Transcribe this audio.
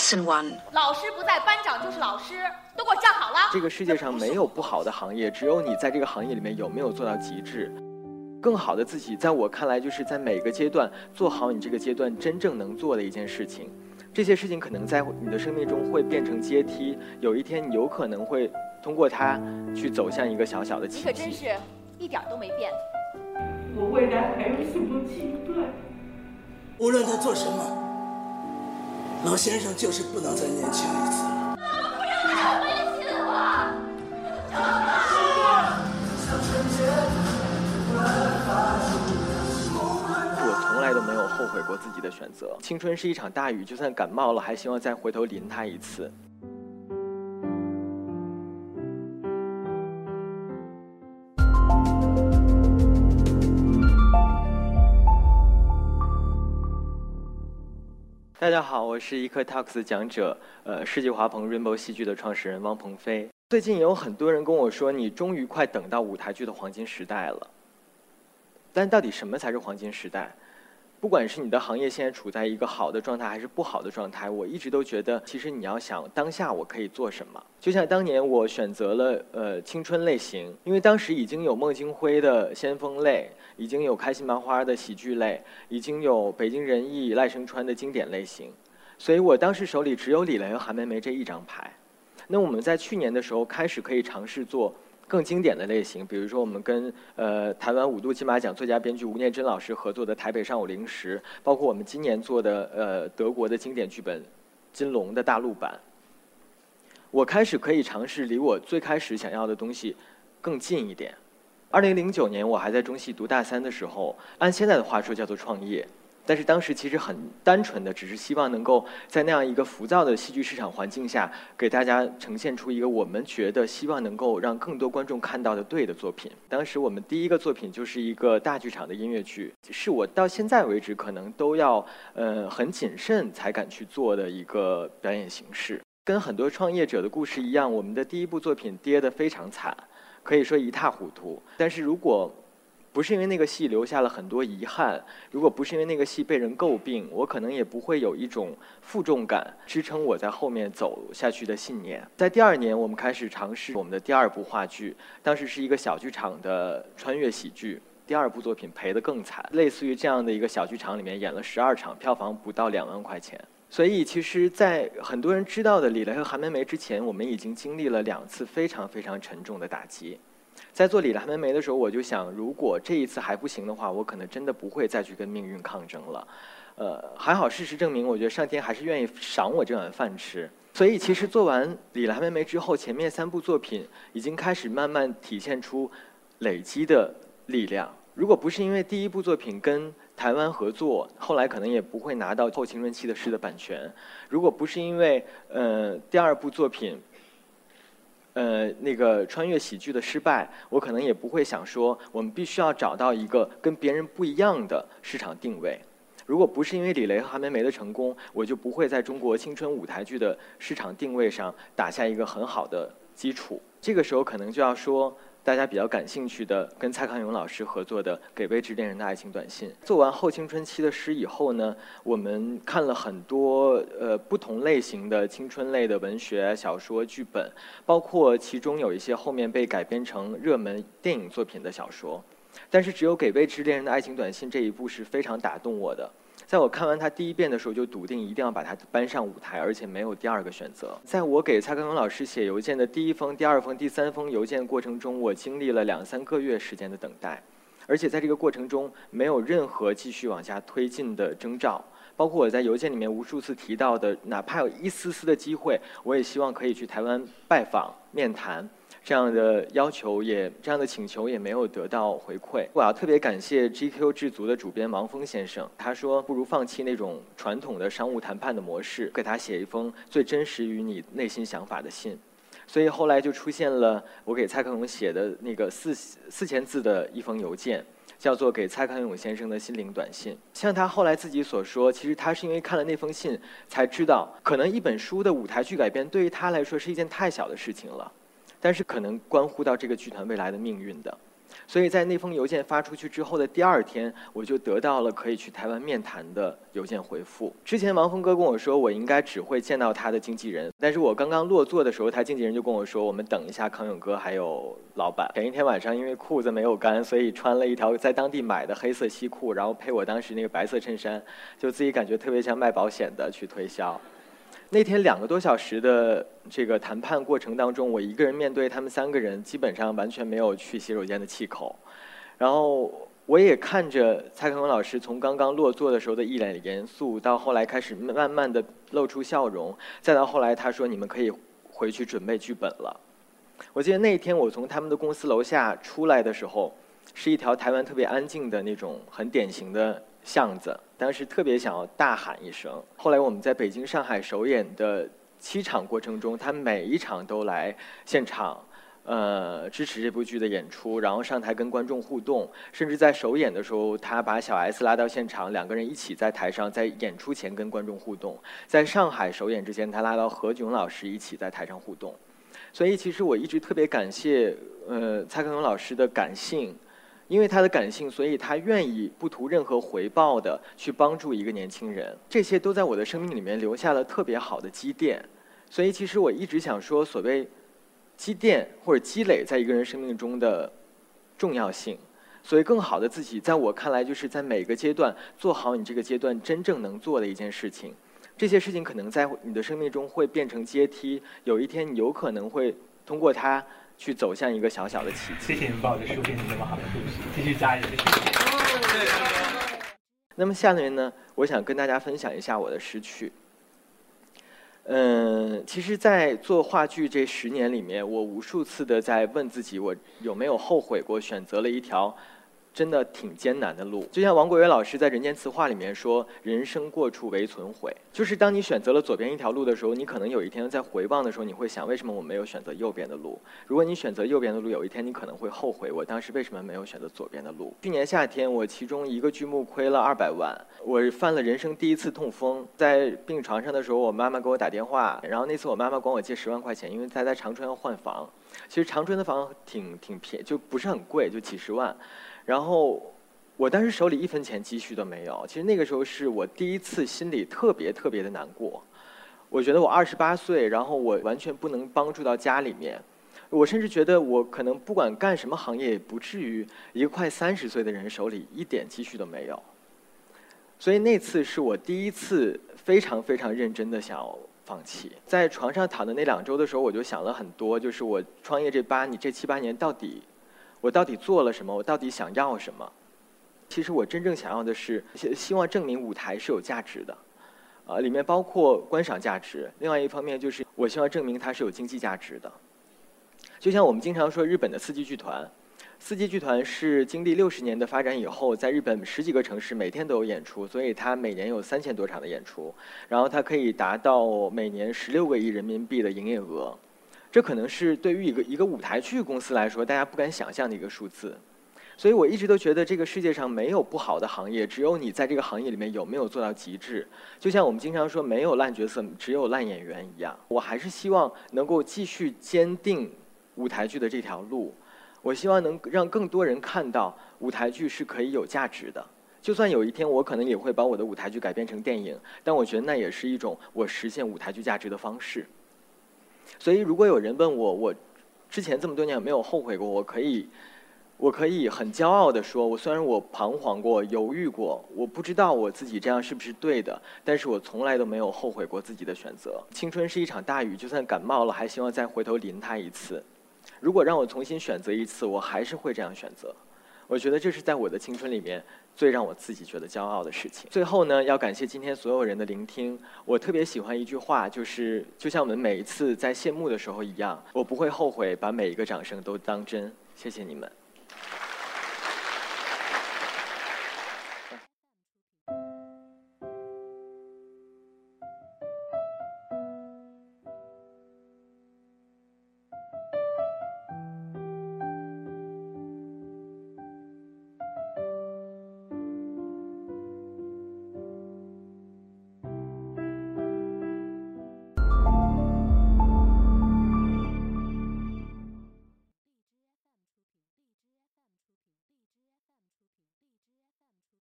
Lesson One，老师不在，班长就是老师，都给我站好了。这个世界上没有不好的行业，只有你在这个行业里面有没有做到极致。更好的自己，在我看来，就是在每个阶段做好你这个阶段真正能做的一件事情。这些事情可能在你的生命中会变成阶梯，有一天你有可能会通过它去走向一个小小的奇迹。你可真是一点都没变。我未来还有什么期待？无论他做什么，老先生就是不能再年轻一次了。不要再威胁我！我从来都没有后悔过自己的选择。青春是一场大雨，就算感冒了，还希望再回头淋它一次。大家好，我是一颗 Talks 讲者，呃，世纪华鹏 Rainbow 戏剧的创始人汪鹏飞。最近有很多人跟我说，你终于快等到舞台剧的黄金时代了。但到底什么才是黄金时代？不管是你的行业现在处在一个好的状态还是不好的状态，我一直都觉得，其实你要想当下我可以做什么。就像当年我选择了呃青春类型，因为当时已经有孟京辉的先锋类，已经有开心麻花的喜剧类，已经有北京人艺赖声川的经典类型，所以我当时手里只有李雷和韩梅梅这一张牌。那我们在去年的时候开始可以尝试做。更经典的类型，比如说我们跟呃台湾五度金马奖最佳编剧吴念真老师合作的《台北上午零时》，包括我们今年做的呃德国的经典剧本《金龙》的大陆版。我开始可以尝试离我最开始想要的东西更近一点。二零零九年我还在中戏读大三的时候，按现在的话说叫做创业。但是当时其实很单纯的，只是希望能够在那样一个浮躁的戏剧市场环境下，给大家呈现出一个我们觉得希望能够让更多观众看到的对的作品。当时我们第一个作品就是一个大剧场的音乐剧，是我到现在为止可能都要呃很谨慎才敢去做的一个表演形式。跟很多创业者的故事一样，我们的第一部作品跌得非常惨，可以说一塌糊涂。但是如果不是因为那个戏留下了很多遗憾，如果不是因为那个戏被人诟病，我可能也不会有一种负重感支撑我在后面走下去的信念。在第二年，我们开始尝试我们的第二部话剧，当时是一个小剧场的穿越喜剧。第二部作品赔得更惨，类似于这样的一个小剧场里面演了十二场，票房不到两万块钱。所以，其实，在很多人知道的李雷和韩梅梅之前，我们已经经历了两次非常非常沉重的打击。在做李兰梅梅的时候，我就想，如果这一次还不行的话，我可能真的不会再去跟命运抗争了。呃，还好，事实证明，我觉得上天还是愿意赏我这碗饭吃。所以，其实做完李兰梅梅之后，前面三部作品已经开始慢慢体现出累积的力量。如果不是因为第一部作品跟台湾合作，后来可能也不会拿到后青春期的诗的版权。如果不是因为呃第二部作品。呃，那个穿越喜剧的失败，我可能也不会想说，我们必须要找到一个跟别人不一样的市场定位。如果不是因为李雷和韩梅梅的成功，我就不会在中国青春舞台剧的市场定位上打下一个很好的基础。这个时候，可能就要说。大家比较感兴趣的，跟蔡康永老师合作的《给未知恋人的爱情短信》。做完后青春期的诗以后呢，我们看了很多呃不同类型的青春类的文学小说剧本，包括其中有一些后面被改编成热门电影作品的小说。但是只有《给未知恋人的爱情短信》这一部是非常打动我的。在我看完他第一遍的时候，就笃定一定要把它搬上舞台，而且没有第二个选择。在我给蔡康永老师写邮件的第一封、第二封、第三封邮件过程中，我经历了两三个月时间的等待，而且在这个过程中没有任何继续往下推进的征兆。包括我在邮件里面无数次提到的，哪怕有一丝丝的机会，我也希望可以去台湾拜访、面谈。这样的要求也，这样的请求也没有得到回馈。我要特别感谢 GQ 制足的主编王峰先生，他说不如放弃那种传统的商务谈判的模式，给他写一封最真实于你内心想法的信。所以后来就出现了我给蔡康永写的那个四四千字的一封邮件，叫做给蔡康永先生的心灵短信。像他后来自己所说，其实他是因为看了那封信，才知道可能一本书的舞台剧改编对于他来说是一件太小的事情了。但是可能关乎到这个剧团未来的命运的，所以在那封邮件发出去之后的第二天，我就得到了可以去台湾面谈的邮件回复。之前王峰哥跟我说，我应该只会见到他的经纪人，但是我刚刚落座的时候，他经纪人就跟我说，我们等一下康永哥还有老板。前一天晚上因为裤子没有干，所以穿了一条在当地买的黑色西裤，然后配我当时那个白色衬衫，就自己感觉特别像卖保险的去推销。那天两个多小时的这个谈判过程当中，我一个人面对他们三个人，基本上完全没有去洗手间的气口。然后我也看着蔡康永老师从刚刚落座的时候的一脸严肃，到后来开始慢慢的露出笑容，再到后来他说：“你们可以回去准备剧本了。”我记得那天我从他们的公司楼下出来的时候，是一条台湾特别安静的那种很典型的。巷子，当时特别想要大喊一声。后来我们在北京、上海首演的七场过程中，他每一场都来现场，呃，支持这部剧的演出，然后上台跟观众互动。甚至在首演的时候，他把小 S 拉到现场，两个人一起在台上，在演出前跟观众互动。在上海首演之前，他拉到何炅老师一起在台上互动。所以，其实我一直特别感谢，呃，蔡康永老师的感性。因为他的感性，所以他愿意不图任何回报的去帮助一个年轻人。这些都在我的生命里面留下了特别好的积淀。所以其实我一直想说，所谓积淀或者积累在一个人生命中的重要性。所以更好的自己，在我看来，就是在每个阶段做好你这个阶段真正能做的一件事情。这些事情可能在你的生命中会变成阶梯，有一天你有可能会通过它。去走向一个小小的奇迹。谢谢你们把我的书变成这么好的故事，继续加油！谢谢。那么下面呢，我想跟大家分享一下我的失去。嗯，其实，在做话剧这十年里面，我无数次的在问自己，我有没有后悔过选择了一条。真的挺艰难的路，就像王国维老师在《人间词话》里面说：“人生过处唯存悔。”就是当你选择了左边一条路的时候，你可能有一天在回望的时候，你会想：为什么我没有选择右边的路？如果你选择右边的路，有一天你可能会后悔，我当时为什么没有选择左边的路？去年夏天，我其中一个剧目亏了二百万，我犯了人生第一次痛风，在病床上的时候，我妈妈给我打电话，然后那次我妈妈管我借十万块钱，因为她在长春要换房。其实长春的房挺挺便宜，就不是很贵，就几十万。然后，我当时手里一分钱积蓄都没有。其实那个时候是我第一次心里特别特别的难过。我觉得我二十八岁，然后我完全不能帮助到家里面。我甚至觉得我可能不管干什么行业，也不至于一个快三十岁的人手里一点积蓄都没有。所以那次是我第一次非常非常认真的想要放弃。在床上躺的那两周的时候，我就想了很多，就是我创业这八你这七八年到底。我到底做了什么？我到底想要什么？其实我真正想要的是，希望证明舞台是有价值的，啊，里面包括观赏价值。另外一方面就是，我希望证明它是有经济价值的。就像我们经常说，日本的四季剧团，四季剧团是经历六十年的发展以后，在日本十几个城市每天都有演出，所以它每年有三千多场的演出，然后它可以达到每年十六个亿人民币的营业额。这可能是对于一个一个舞台剧公司来说，大家不敢想象的一个数字，所以我一直都觉得这个世界上没有不好的行业，只有你在这个行业里面有没有做到极致。就像我们经常说，没有烂角色，只有烂演员一样。我还是希望能够继续坚定舞台剧的这条路，我希望能让更多人看到舞台剧是可以有价值的。就算有一天我可能也会把我的舞台剧改编成电影，但我觉得那也是一种我实现舞台剧价值的方式。所以，如果有人问我，我之前这么多年有没有后悔过？我可以，我可以很骄傲的说，我虽然我彷徨过、犹豫过，我不知道我自己这样是不是对的，但是我从来都没有后悔过自己的选择。青春是一场大雨，就算感冒了，还希望再回头淋它一次。如果让我重新选择一次，我还是会这样选择。我觉得这是在我的青春里面最让我自己觉得骄傲的事情。最后呢，要感谢今天所有人的聆听。我特别喜欢一句话，就是就像我们每一次在谢幕的时候一样，我不会后悔把每一个掌声都当真。谢谢你们。